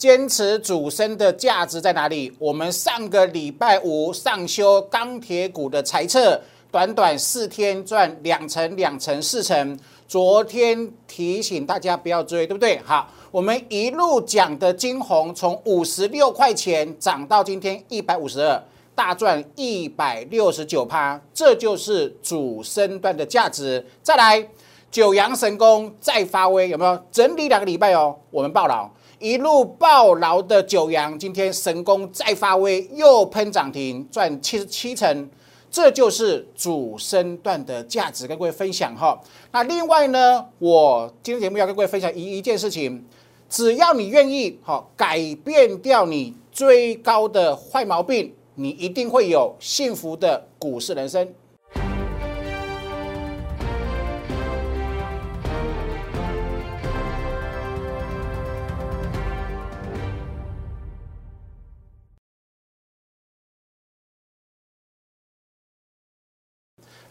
坚持主升的价值在哪里？我们上个礼拜五上修钢铁股的财测，短短四天赚两成、两成、四成。昨天提醒大家不要追，对不对？好，我们一路讲的金红从五十六块钱涨到今天一百五十二，大赚一百六十九趴，这就是主升段的价值。再来，九阳神功再发威，有没有？整理两个礼拜哦，我们报牢。一路暴牢的九阳，今天神功再发威，又喷涨停，赚七十七成，这就是主升段的价值，跟各位分享哈。那另外呢，我今天节目要跟各位分享一一件事情，只要你愿意哈，改变掉你追高的坏毛病，你一定会有幸福的股市人生。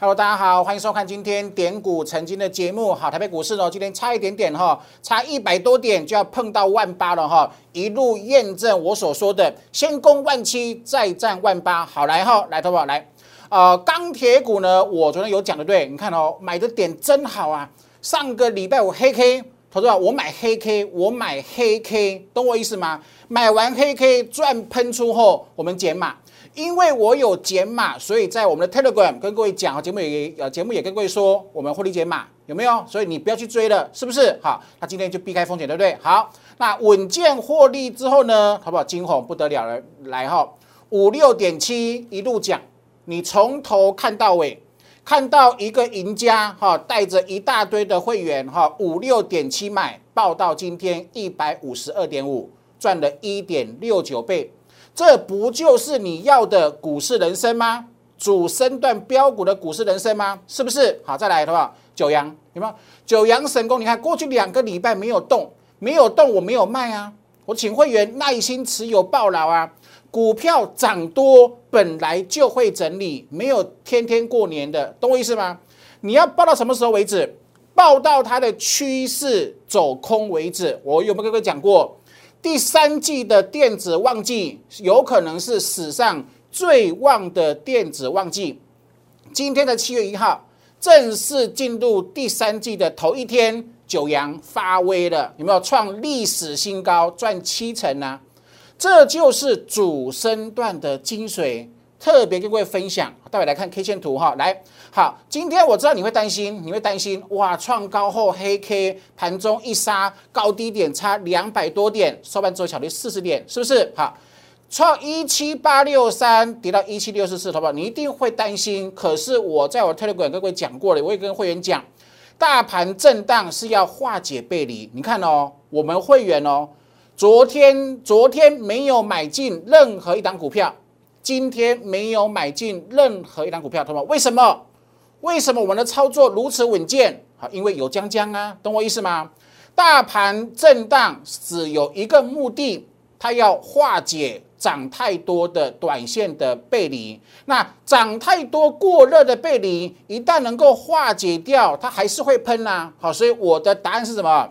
Hello，大家好，欢迎收看今天点股曾经的节目。好，台北股市呢，今天差一点点哈，差一百多点就要碰到万八了哈，一路验证我所说的，先攻万七，再战万八。好，来哈，来，投保来，呃，钢铁股呢，我昨天有讲的对，你看哦，买的点真好啊。上个礼拜五黑 K，投资者我买黑 K，我买黑 K，懂我意思吗？买完黑 K 赚喷出后，我们减码。因为我有减码，所以在我们的 Telegram 跟各位讲，节目也呃节目也跟各位说，我们获利减码有没有？所以你不要去追了，是不是？好，那今天就避开风险，对不对？好，那稳健获利之后呢，好不好？金红不得了了，来哈，五六点七一路讲，你从头看到尾，看到一个赢家哈，带着一大堆的会员哈，五六点七买，报到今天一百五十二点五，赚了一点六九倍。这不就是你要的股市人生吗？主升段标股的股市人生吗？是不是？好，再来好不好？九阳有没有？九阳神功，你看过去两个礼拜没有动，没有动，我没有卖啊。我请会员耐心持有报牢啊。股票涨多本来就会整理，没有天天过年的，懂我意思吗？你要报到什么时候为止？报到它的趋势走空为止。我有没有跟各位讲过？第三季的电子旺季有可能是史上最旺的电子旺季。今天的七月一号正式进入第三季的头一天，九阳发威了，有没有创历史新高，赚七成呢？这就是主升段的精髓。特别跟各位分享，待会来看 K 线图哈。来，好，今天我知道你会担心，你会担心哇，创高后黑 K 盘中一杀，高低点差两百多点，收盘之后小跌四十点，是不是？好，创一七八六三跌到一七六四四，好不好？你一定会担心。可是我在我 Telegram 跟各位讲过了，我也跟会员讲，大盘震荡是要化解背离。你看哦，我们会员哦，昨天昨天没有买进任何一档股票。今天没有买进任何一张股票，懂吗？为什么？为什么我们的操作如此稳健？好，因为有江江啊，懂我意思吗？大盘震荡只有一个目的，它要化解涨太多的短线的背离。那涨太多过热的背离，一旦能够化解掉，它还是会喷呐。好，所以我的答案是什么？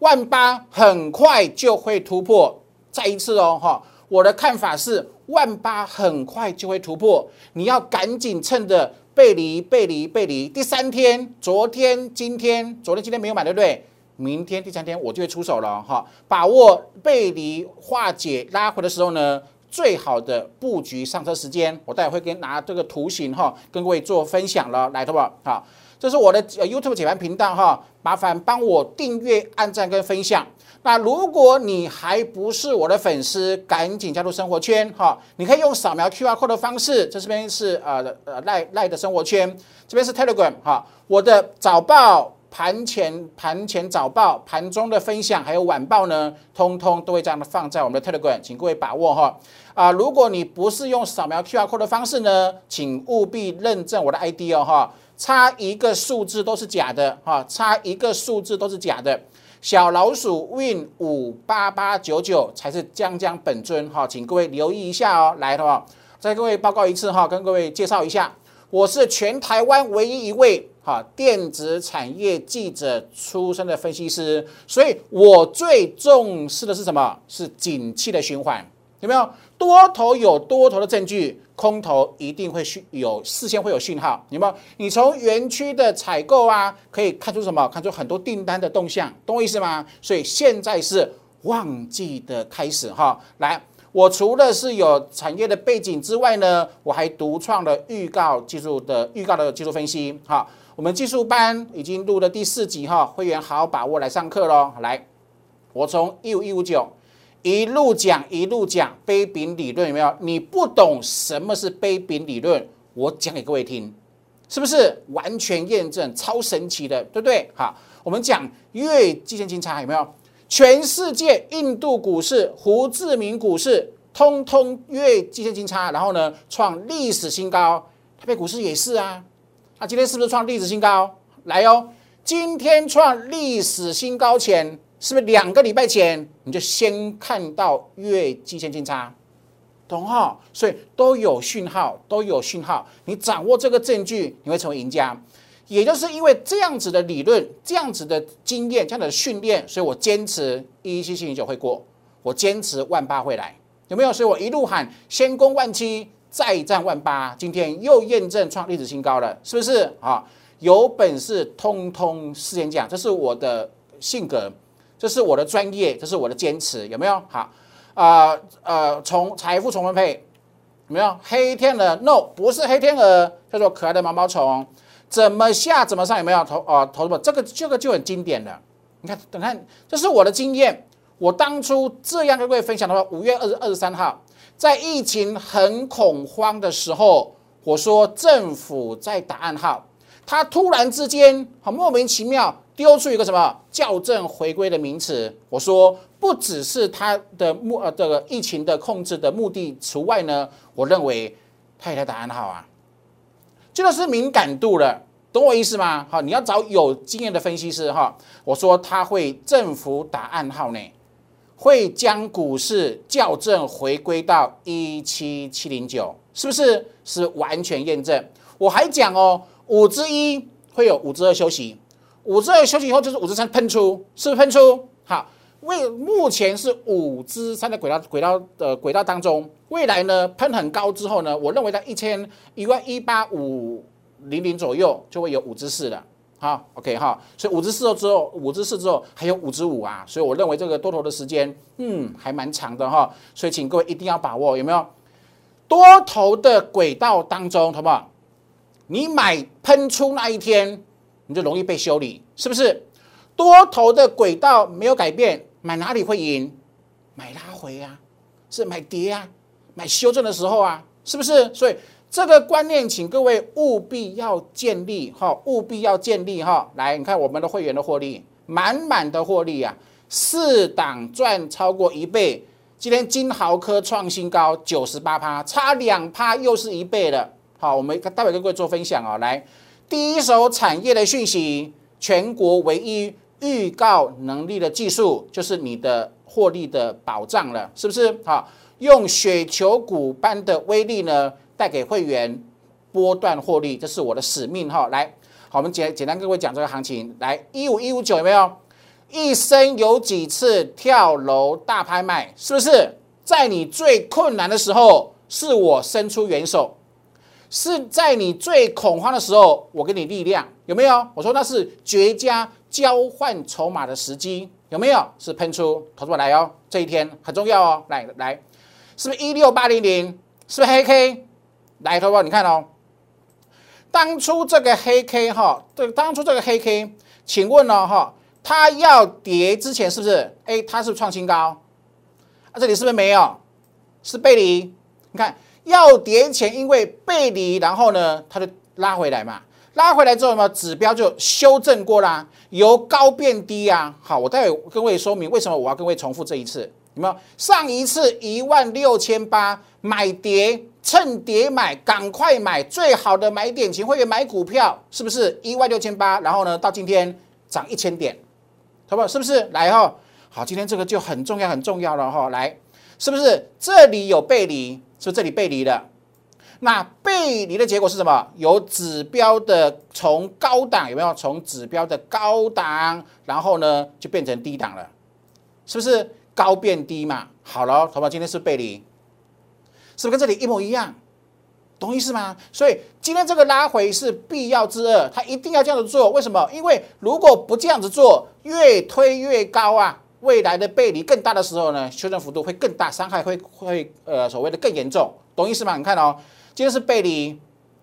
万八很快就会突破。再一次哦，哈，我的看法是。万八很快就会突破，你要赶紧趁着背离、背离、背离。第三天，昨天、今天、昨天、今天没有买，对不对？明天第三天我就会出手了哈，把握背离化解拉回的时候呢，最好的布局上车时间，我待会会跟拿这个图形哈，跟各位做分享了，来，好不好？好，这是我的 YouTube 解盘频道哈，麻烦帮我订阅、按赞跟分享。那如果你还不是我的粉丝，赶紧加入生活圈哈！你可以用扫描 QR code 的方式，这边是呃呃赖赖的生活圈，这边是 Telegram 哈。我的早报、盘前盘前早报、盘中的分享，还有晚报呢，通通都会这样的放在我们的 Telegram，请各位把握哈。啊，如果你不是用扫描 QR code 的方式呢，请务必认证我的 ID 哦哈，差一个数字都是假的哈，差一个数字都是假的。小老鼠 win 五八八九九才是江江本尊哈，请各位留意一下哦。来的话，再各位报告一次哈，跟各位介绍一下，我是全台湾唯一一位哈电子产业记者出身的分析师，所以我最重视的是什么？是景气的循环，有没有？多头有多头的证据，空头一定会讯有事先会有讯号，有没有？你从园区的采购啊，可以看出什么？看出很多订单的动向，懂我意思吗？所以现在是旺季的开始哈，来。我除了是有产业的背景之外呢，我还独创了预告技术的预告的技术分析。哈，我们技术班已经录了第四集哈，会员好好把握来上课喽。来，我从一五一五九一路讲一路讲杯柄理论有没有？你不懂什么是杯柄理论，我讲给各位听，是不是完全验证超神奇的，对不对？好，我们讲月季线金叉有没有？全世界印度股市、胡志明股市，通通月季线金叉，然后呢创历史新高。台北股市也是啊，那今天是不是创历史新高？来哦，今天创历史新高前，是不是两个礼拜前你就先看到月季线金叉？懂哈？所以都有讯号，都有讯号，你掌握这个证据，你会成为赢家。也就是因为这样子的理论、这样子的经验、这样的训练，所以我坚持一七七零九会过，我坚持万八会来，有没有？所以我一路喊先攻万七，再战万八，今天又验证创历史新高了，是不是啊？有本事通通事先讲，这是我的性格，这是我的专业，这是我的坚持，有没有？好，啊呃，从财富重分配，有没有？黑天鹅？No，不是黑天鹅，叫做可爱的毛毛虫。怎么下怎么上有没有投啊投什么？这个这个就很经典了。你看，等看，这是我的经验。我当初这样跟各位分享的话，五月二十二十三号，在疫情很恐慌的时候，我说政府在打暗号，他突然之间很莫名其妙丢出一个什么校正回归的名词。我说不只是他的目呃这个疫情的控制的目的除外呢，我认为他也在打暗号啊。这个是敏感度了，懂我意思吗？好，你要找有经验的分析师哈。我说他会政府打暗号呢，会将股市校正回归到一七七零九，是不是？是完全验证。我还讲哦，五之一会有五之二休息，五之二休息以后就是五之三喷出，是不是喷出？好，为目前是五之三的轨道轨道的轨道当中。未来呢，喷很高之后呢，我认为在一千一万一八五零零左右就会有五之四了。好，OK 哈，所以五之四之后，五之四之后还有五之五啊，所以我认为这个多头的时间，嗯，还蛮长的哈。所以请各位一定要把握，有没有多头的轨道当中，好不好？你买喷出那一天，你就容易被修理，是不是？多头的轨道没有改变，买哪里会赢？买拉回啊，是买跌啊。买修正的时候啊，是不是？所以这个观念，请各位务必要建立哈，务必要建立哈。来，你看我们的会员的获利，满满的获利啊，四档赚超过一倍。今天金豪科创新高九十八趴，差两趴又是一倍了。好，我们待会跟各位做分享啊。来，第一手产业的讯息，全国唯一预告能力的技术，就是你的获利的保障了，是不是？好。用雪球股般的威力呢，带给会员波段获利，这是我的使命哈。来，好，我们简简单跟各位讲这个行情。来，一五一五九有没有？一生有几次跳楼大拍卖？是不是在你最困难的时候，是我伸出援手？是在你最恐慌的时候，我给你力量？有没有？我说那是绝佳交换筹码的时机，有没有？是喷出，投资者来哦，这一天很重要哦。来来。是不是一六八零零？是不是黑 K？来，投保，你看哦，当初这个黑 K 哈，这当初这个黑 K，请问呢哈，它要跌之前是不是？哎，它是创新高，啊，这里是不是没有？是背离？你看要跌前，因为背离，然后呢，它就拉回来嘛，拉回来之后呢，指标就修正过啦，由高变低啊。好，我待会跟各位说明为什么我要跟各位重复这一次。有没有上一次一万六千八买跌，趁跌买，赶快买，最好的买点，请会员买股票，是不是一万六千八？然后呢，到今天涨一千点，好不好？是不是？来哈，好，今天这个就很重要，很重要了哈。来，是不是这里有背离？是这里背离了？那背离的结果是什么？有指标的从高档有没有？从指标的高档，然后呢就变成低档了，是不是高变低嘛？好了，同学们，今天是背离，是不是跟这里一模一样？懂意思吗？所以今天这个拉回是必要之恶，它一定要这样子做。为什么？因为如果不这样子做，越推越高啊，未来的背离更大的时候呢，修正幅度会更大，伤害会会呃所谓的更严重。懂意思吗？你看哦。今天是背离，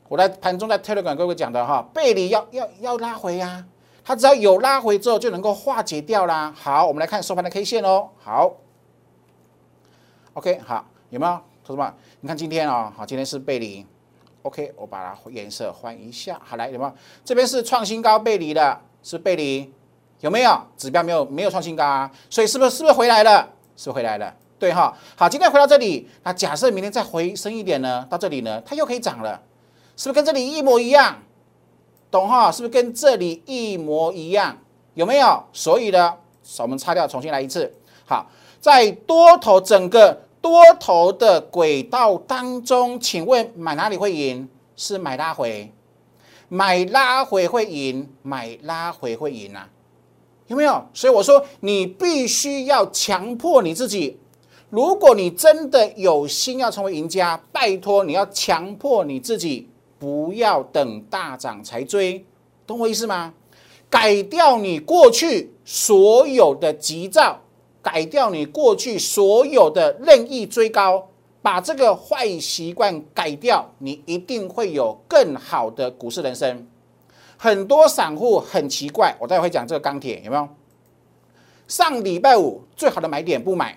我在盘中在 Telegram 各位讲的哈，背离要要要拉回呀，它只要有拉回之后就能够化解掉啦。好，我们来看收盘的 K 线哦。好，OK，好，有没有？同志们，你看今天哦，好，今天是背离，OK，我把它颜色换一下。好，来，有没有？这边是创新高背离的，是背离，有没有？指标没有没有创新高啊，所以是不是是不是回来了？是不是回来了。对哈，好，今天回到这里，那假设明天再回升一点呢？到这里呢，它又可以涨了，是不是跟这里一模一样？懂哈？是不是跟这里一模一样？有没有？所以呢，我们擦掉，重新来一次。好，在多头整个多头的轨道当中，请问买哪里会赢？是买拉回，买拉回会赢，买拉回会赢啊？有没有？所以我说，你必须要强迫你自己。如果你真的有心要成为赢家，拜托你要强迫你自己，不要等大涨才追，懂我意思吗？改掉你过去所有的急躁，改掉你过去所有的任意追高，把这个坏习惯改掉，你一定会有更好的股市人生。很多散户很奇怪，我待会会讲这个钢铁有没有？上礼拜五最好的买点不买。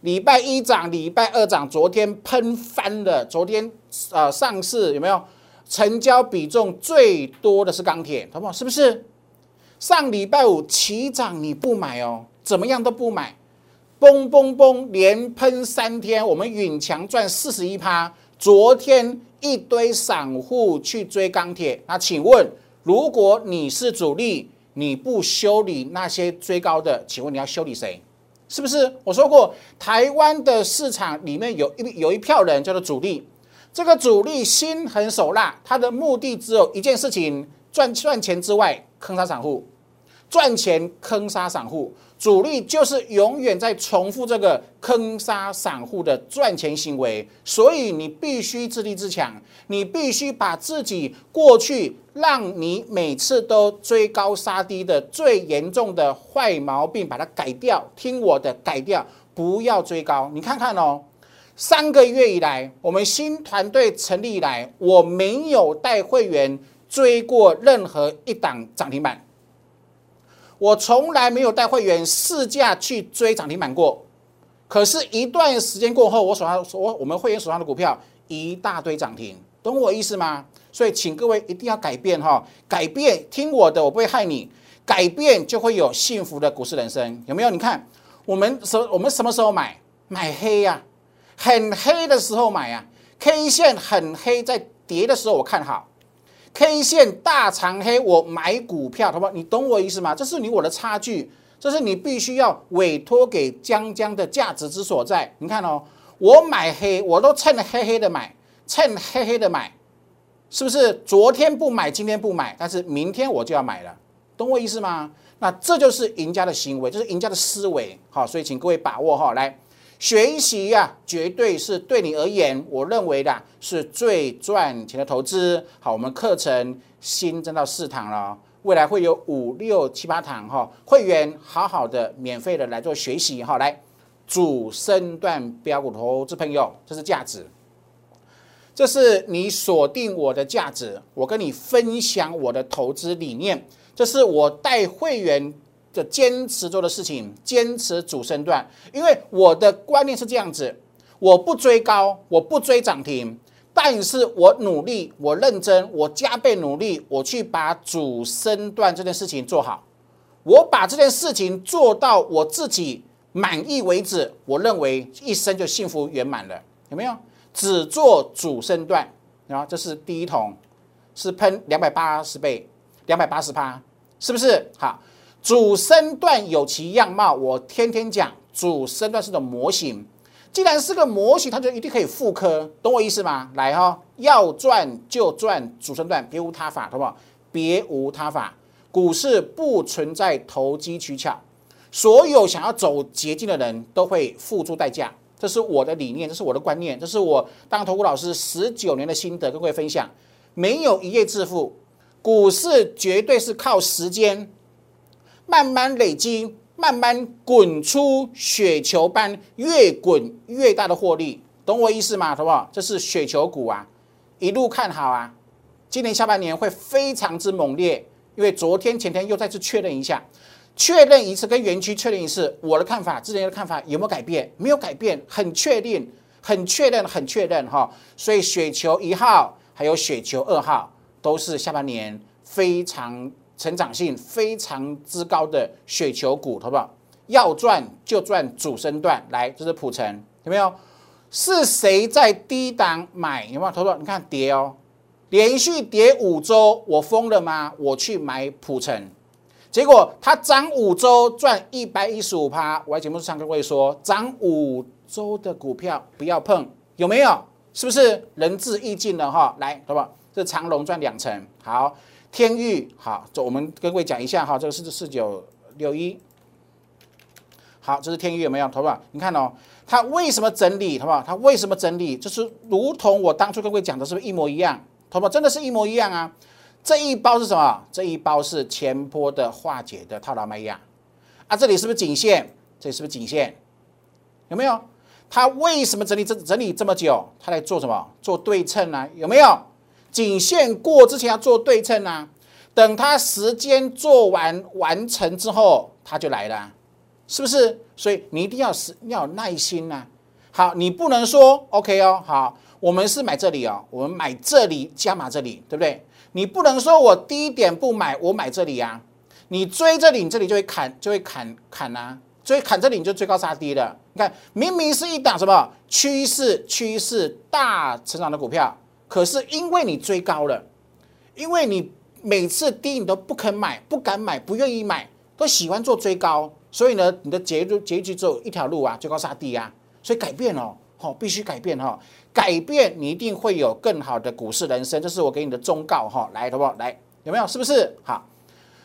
礼拜一涨，礼拜二涨，昨天喷翻了。昨天呃上市有没有成交比重最多的是钢铁，好不好？是不是？上礼拜五起涨你不买哦，怎么样都不买，嘣嘣嘣连喷三天，我们允强赚四十一趴。昨天一堆散户去追钢铁，那请问，如果你是主力，你不修理那些追高的，请问你要修理谁？是不是我说过，台湾的市场里面有一有一票人叫做主力，这个主力心狠手辣，他的目的只有一件事情：赚赚钱之外，坑杀散户，赚钱坑杀散户。主力就是永远在重复这个坑杀散户的赚钱行为，所以你必须自立自强，你必须把自己过去让你每次都追高杀低的最严重的坏毛病把它改掉。听我的，改掉，不要追高。你看看哦，三个月以来，我们新团队成立以来，我没有带会员追过任何一档涨停板。我从来没有带会员试驾去追涨停板过，可是，一段时间过后，我手上我我们会员手上的股票一大堆涨停，懂我意思吗？所以，请各位一定要改变哈，改变，听我的，我不会害你，改变就会有幸福的股市人生，有没有？你看，我们什我们什么时候买？买黑呀，很黑的时候买呀，K 线很黑，在跌的时候我看好。K 线大长黑，我买股票，好不好？你懂我意思吗？这是你我的差距，这是你必须要委托给江江的价值之所在。你看哦，我买黑，我都趁黑黑的买，趁黑黑的买，是不是？昨天不买，今天不买，但是明天我就要买了，懂我意思吗？那这就是赢家的行为，这是赢家的思维。好，所以请各位把握哈，来。学习呀，绝对是对你而言，我认为的是最赚钱的投资。好，我们课程新增到四堂了，未来会有五六七八堂哈，会员好好的免费的来做学习哈。来，主升段标股投资朋友，这是价值，这是你锁定我的价值，我跟你分享我的投资理念，这是我带会员。的坚持做的事情，坚持主升段，因为我的观念是这样子：我不追高，我不追涨停，但是我努力，我认真，我加倍努力，我去把主升段这件事情做好。我把这件事情做到我自己满意为止，我认为一生就幸福圆满了。有没有？只做主升段，然后这是第一桶，是喷两百八十倍，两百八十趴，是不是？好。主升段有其样貌，我天天讲主升段是种模型，既然是个模型，它就一定可以复刻，懂我意思吗？来哈，要赚就赚主升段，别无他法，好不好？别无他法，股市不存在投机取巧，所有想要走捷径的人都会付出代价，这是我的理念，这是我的观念，这是我当投顾老师十九年的心得，跟各位分享。没有一夜致富，股市绝对是靠时间慢慢累积。慢慢滚出雪球般，越滚越大的获利，懂我意思吗？好不好？这是雪球股啊，一路看好啊。今年下半年会非常之猛烈，因为昨天前天又再次确认一下，确认一次跟园区确认一次，我的看法，之前的看法有没有改变？没有改变，很确定，很确认，很确认哈。所以雪球一号还有雪球二号都是下半年非常。成长性非常之高的雪球股，好不好？要赚就赚主升段，来，这是普成，有没有？是谁在低档买？有没有？投资你看跌哦，连续跌五周，我疯了吗？我去买普成，结果它涨五周赚一百一十五趴。我在节目上跟各位说，涨五周的股票不要碰，有没有？是不是仁至义尽了哈？来，好不好？这长龙赚两成，好。天域好，这我们跟各位讲一下哈，这个是四九六一，好，这是天域有没有？好不好？你看哦，它为什么整理？好不好？它为什么整理？就是如同我当初跟各位讲的，是不是一模一样？好不好？真的是一模一样啊！这一包是什么？这一包是前波的化解的套牢卖压啊！这里是不是颈线？这里是不是颈线？有没有？它为什么整理这整理这么久？它在做什么？做对称啊？有没有？颈线过之前要做对称啊，等它时间做完完成之后，它就来了，是不是？所以你一定要是要有耐心呐。好，你不能说 OK 哦，好，我们是买这里哦，我们买这里加码这里，对不对？你不能说我低点不买，我买这里啊，你追这里，你这里就会砍，就会砍砍啊，追砍这里你就追高杀低了。你看，明明是一档什么趋势趋势大成长的股票。可是因为你追高了，因为你每次低你都不肯买、不敢买、不愿意买，都喜欢做追高，所以呢，你的结局结局只有一条路啊，追高杀低啊，所以改变哦，好，必须改变哈，改变你一定会有更好的股市人生，这是我给你的忠告哈，来，好不好？来，有没有？是不是？好，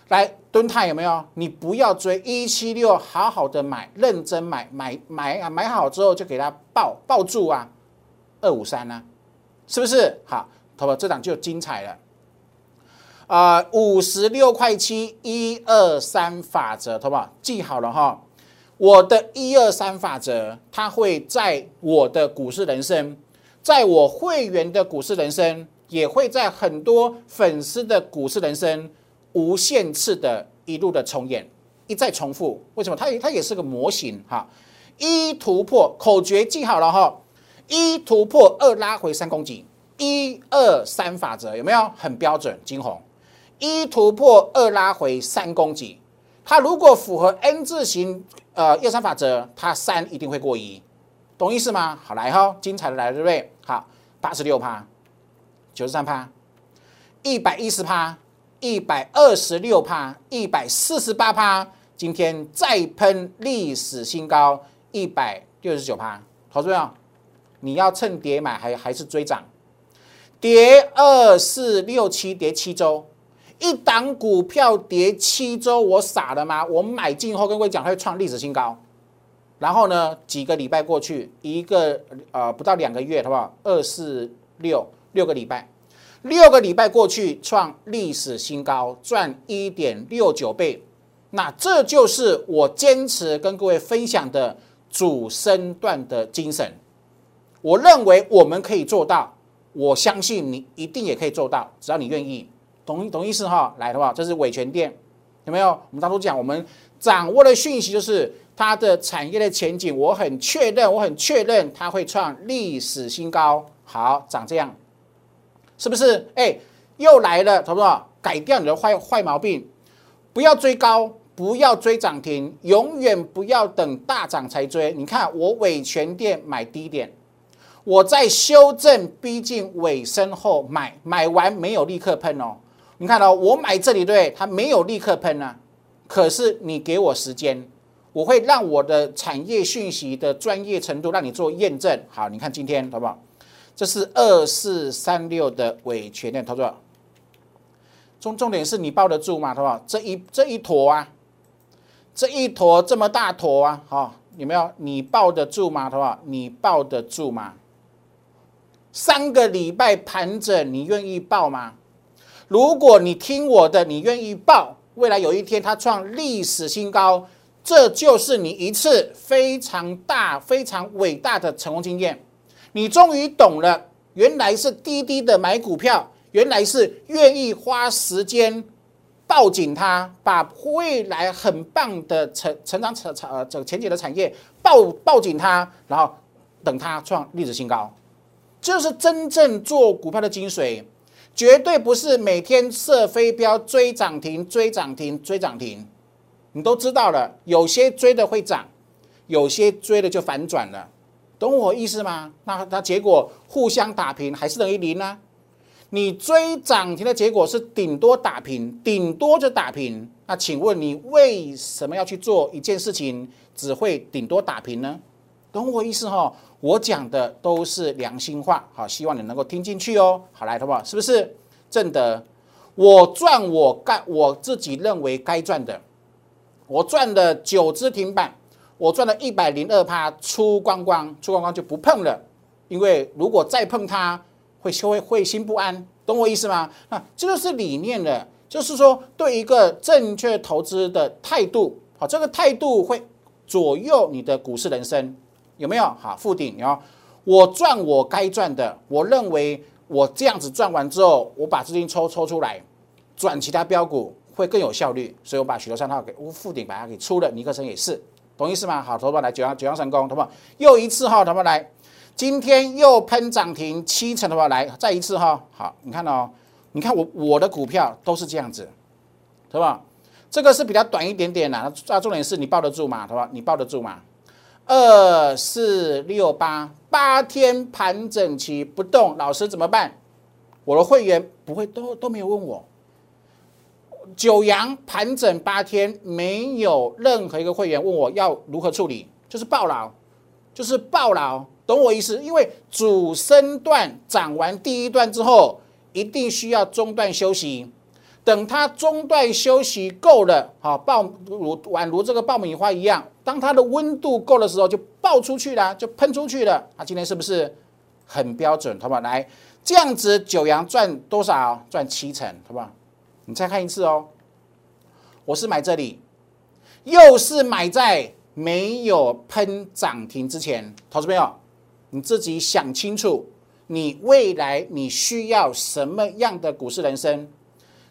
来蹲泰有没有？你不要追一七六，好好的买，认真买，买买啊，买好之后就给他抱抱住啊，二五三呢？是不是好？好吧，这档就精彩了。啊，五十六块七，一二三法则，好不好？记好了哈。我的一二三法则，它会在我的股市人生，在我会员的股市人生，也会在很多粉丝的股市人生，无限次的一路的重演，一再重复。为什么？它它也是个模型哈。一突破口诀记好了哈。一突破，二拉回，三攻击，一二三法则有没有很标准？金红，一突破，二拉回，三攻击，它如果符合 N 字形，呃，一二三法则，它三一定会过一，懂意思吗？好来哈，精彩的来了，对不对？好，八十六趴，九十三趴，一百一十趴，一百二十六趴，一百四十八趴，今天再喷历史新高，一百六十九趴，投资没你要趁跌买还还是追涨？跌二四六七跌七周，一档股票跌七周，我傻了吗？我买进后跟各位讲，它会创历史新高。然后呢，几个礼拜过去，一个呃不到两个月，好不好？二四六六个礼拜，六个礼拜过去创历史新高，赚一点六九倍。那这就是我坚持跟各位分享的主升段的精神。我认为我们可以做到，我相信你一定也可以做到，只要你愿意，懂懂意思哈？来的话，这是伟全店，有没有？我们当初讲，我们掌握的讯息就是它的产业的前景，我很确认，我很确认它会创历史新高。好，长这样，是不是？哎，又来了，懂不懂？改掉你的坏坏毛病，不要追高，不要追涨停，永远不要等大涨才追。你看我伟全店买低点。我在修正逼近尾声后买，买完没有立刻喷哦。你看到我买这里对，它没有立刻喷啊。可是你给我时间，我会让我的产业讯息的专业程度让你做验证。好，你看今天好不好？这是二四三六的尾权链，投资。重重点是你抱得住吗？好不好？这一这一坨啊，这一坨这么大坨啊，好，有没有？你抱得住吗？好不好？你抱得住吗？三个礼拜盘整，你愿意报吗？如果你听我的，你愿意报，未来有一天它创历史新高，这就是你一次非常大、非常伟大的成功经验。你终于懂了，原来是滴滴的买股票，原来是愿意花时间抱紧它，把未来很棒的成成长成成呃这个前景的产业抱抱紧它，然后等它创历史新高。就是真正做股票的精髓，绝对不是每天射飞镖追涨停、追涨停、追涨停。你都知道了，有些追的会涨，有些追的就反转了，懂我意思吗？那那结果互相打平还是等于零呢？你追涨停的结果是顶多打平，顶多就打平。那请问你为什么要去做一件事情，只会顶多打平呢？懂我意思哈？我讲的都是良心话，好，希望你能够听进去哦。好，来，好不好？是不是正的？我赚我该我自己认为该赚的，我赚了九只停板，我赚了一百零二趴，出光光，出光光就不碰了，因为如果再碰它，会会会心不安，懂我意思吗？那这就是理念了，就是说对一个正确投资的态度，好，这个态度会左右你的股市人生。有没有好附顶？然后我赚我该赚的，我认为我这样子赚完之后，我把资金抽抽出来，转其他标股会更有效率，所以我把许多三号给附顶把它给出了。尼克森也是，懂意思吗？好，投保来九阳九阳神功，投保又一次哈，投保来，今天又喷涨停七成，投保来再一次哈，好，你看哦，你看我我的股票都是这样子，对吧？这个是比较短一点点的，那重点是你抱得住嘛？对吧？你抱得住吗？二四六八八天盘整期不动，老师怎么办？我的会员不会都都没有问我。九阳盘整八天，没有任何一个会员问我要如何处理，就是暴牢，就是暴牢，懂我意思？因为主升段涨完第一段之后，一定需要中断休息。等它中断休息够了，好爆如宛如这个爆米花一样，当它的温度够的时候，就爆出去了，就喷出去了。它，今天是不是很标准？好不好？来，这样子九阳赚多少？赚七成，好不好？你再看一次哦。我是买这里，又是买在没有喷涨停之前。投资朋友，你自己想清楚，你未来你需要什么样的股市人生？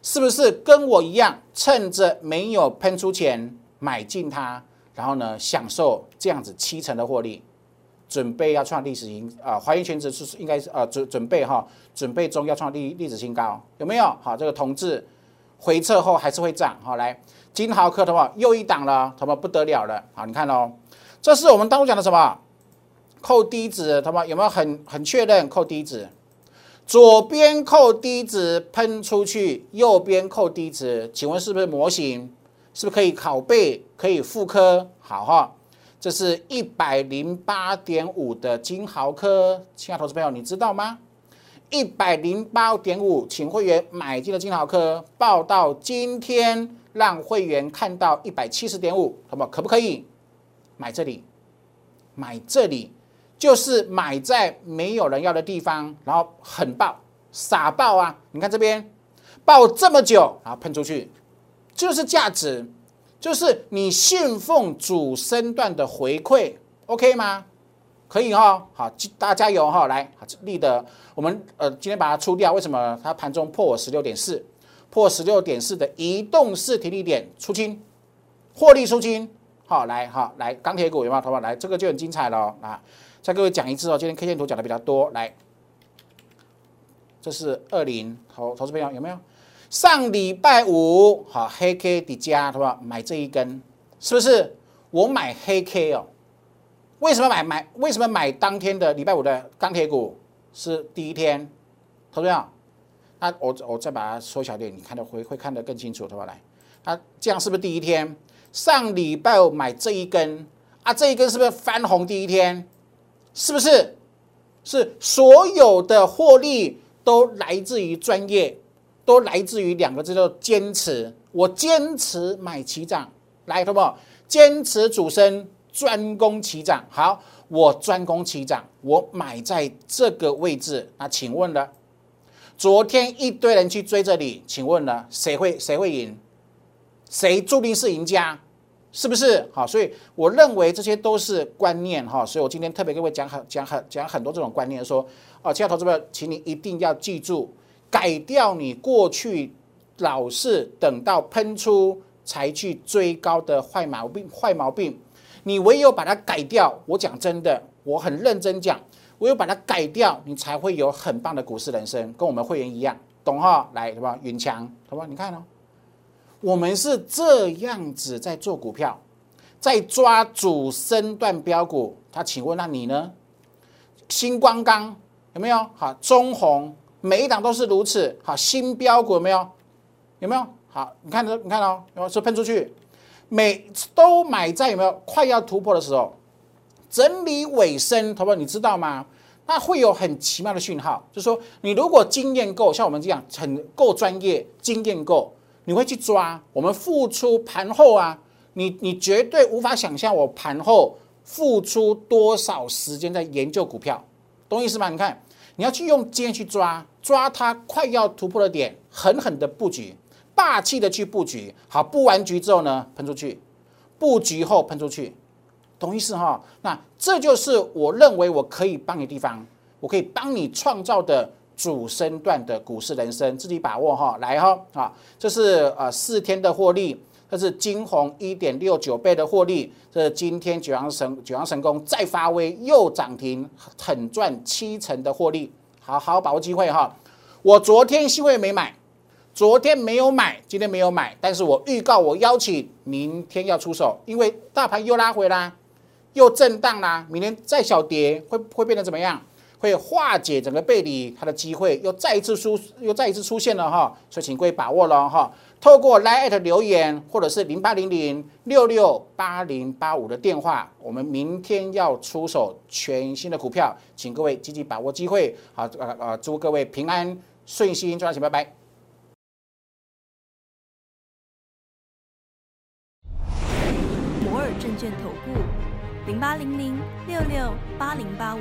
是不是跟我一样，趁着没有喷出钱买进它，然后呢，享受这样子七成的获利，准备要创历史新啊，华元全职是应该是呃准准备哈，准备中要创历历史新高，有没有？好，这个同志回撤后还是会涨，好来，金豪科的话又一档了，他们不得了了，好，你看哦，这是我们当初讲的什么？扣低值，他们有没有很很确认扣低值？左边扣低值喷出去，右边扣低值，请问是不是模型？是不是可以拷贝、可以复刻？好哈，这是一百零八点五的金豪科，亲爱的投资朋友，你知道吗？一百零八点五，请会员买进了金豪科，报到今天让会员看到一百七十点五，好不好？可不可以买这里？买这里？就是买在没有人要的地方，然后很爆，傻爆啊！你看这边爆这么久，然后喷出去，就是价值，就是你信奉主升段的回馈，OK 吗？可以哈，好，大家加油哈！来，立的，我们呃今天把它出掉，为什么？它盘中破我十六点四，破十六点四的移动式停利点出清，获利出清，好来好来，钢铁股有没有？投保来，这个就很精彩了啊！再各位讲一次哦，今天 K 线图讲的比较多，来，这是二零投投资朋友有没有？上礼拜五好黑 K 底加，对吧？买这一根是不是？我买黑 K 哦，为什么买买？为什么买当天的礼拜五的钢铁股是第一天？投资朋友，那我我再把它缩小点，你看的会会看得更清楚，对吧？来，那这样是不是第一天？上礼拜五买这一根啊，这一根是不是翻红第一天？是不是？是所有的获利都来自于专业，都来自于两个字叫坚持。我坚持买齐涨，来，好不好？坚持主升，专攻齐涨。好，我专攻齐涨，我买在这个位置。那请问呢？昨天一堆人去追这里，请问呢？谁会谁会赢？谁注定是赢家？是不是？好，所以我认为这些都是观念哈。所以我今天特别各位讲很讲很讲很多这种观念，说哦，其他投资者，请你一定要记住，改掉你过去。老是等到喷出才去追高的坏毛病，坏毛病，你唯有把它改掉。我讲真的，我很认真讲，唯有把它改掉，你才会有很棒的股市人生，跟我们会员一样，懂哈？来，什么云强，好吧？你看哦，我们是这样子在做股票，在抓主升段标股。他请问，那你呢？星光钢有没有？好，中红每一档都是如此。好，新标股有没有？有没有好？你看这，你看哦，有没有是喷出去？每都买在有没有快要突破的时候，整理尾声，朋友你知道吗？那会有很奇妙的讯号，就是说你如果经验够，像我们这样很够专业，经验够，你会去抓。我们付出盘后啊，你你绝对无法想象我盘后付出多少时间在研究股票，懂意思吗？你看，你要去用经验去抓，抓它快要突破的点，狠狠的布局。霸气的去布局，好布完局之后呢，喷出去，布局后喷出去，懂意思哈？那这就是我认为我可以帮你地方，我可以帮你创造的主升段的股市人生，自己把握哈。来哈啊，这是呃四天的获利，这是金红一点六九倍的获利，这是今天九阳神九阳神功再发威又涨停，狠赚七成的获利，好好把握机会哈。我昨天新会没买。昨天没有买，今天没有买，但是我预告我邀请明天要出手，因为大盘又拉回啦，又震荡啦，明天再小跌会会变得怎么样？会化解整个背离，它的机会又再一次出又再一次出现了哈，所以请各位把握了哈。透过 Line 留言或者是零八零零六六八零八五的电话，我们明天要出手全新的股票，请各位积极把握机会。好，呃呃，祝各位平安顺心，赚钱，拜拜。摩尔证券投顾零八零零六六八零八五。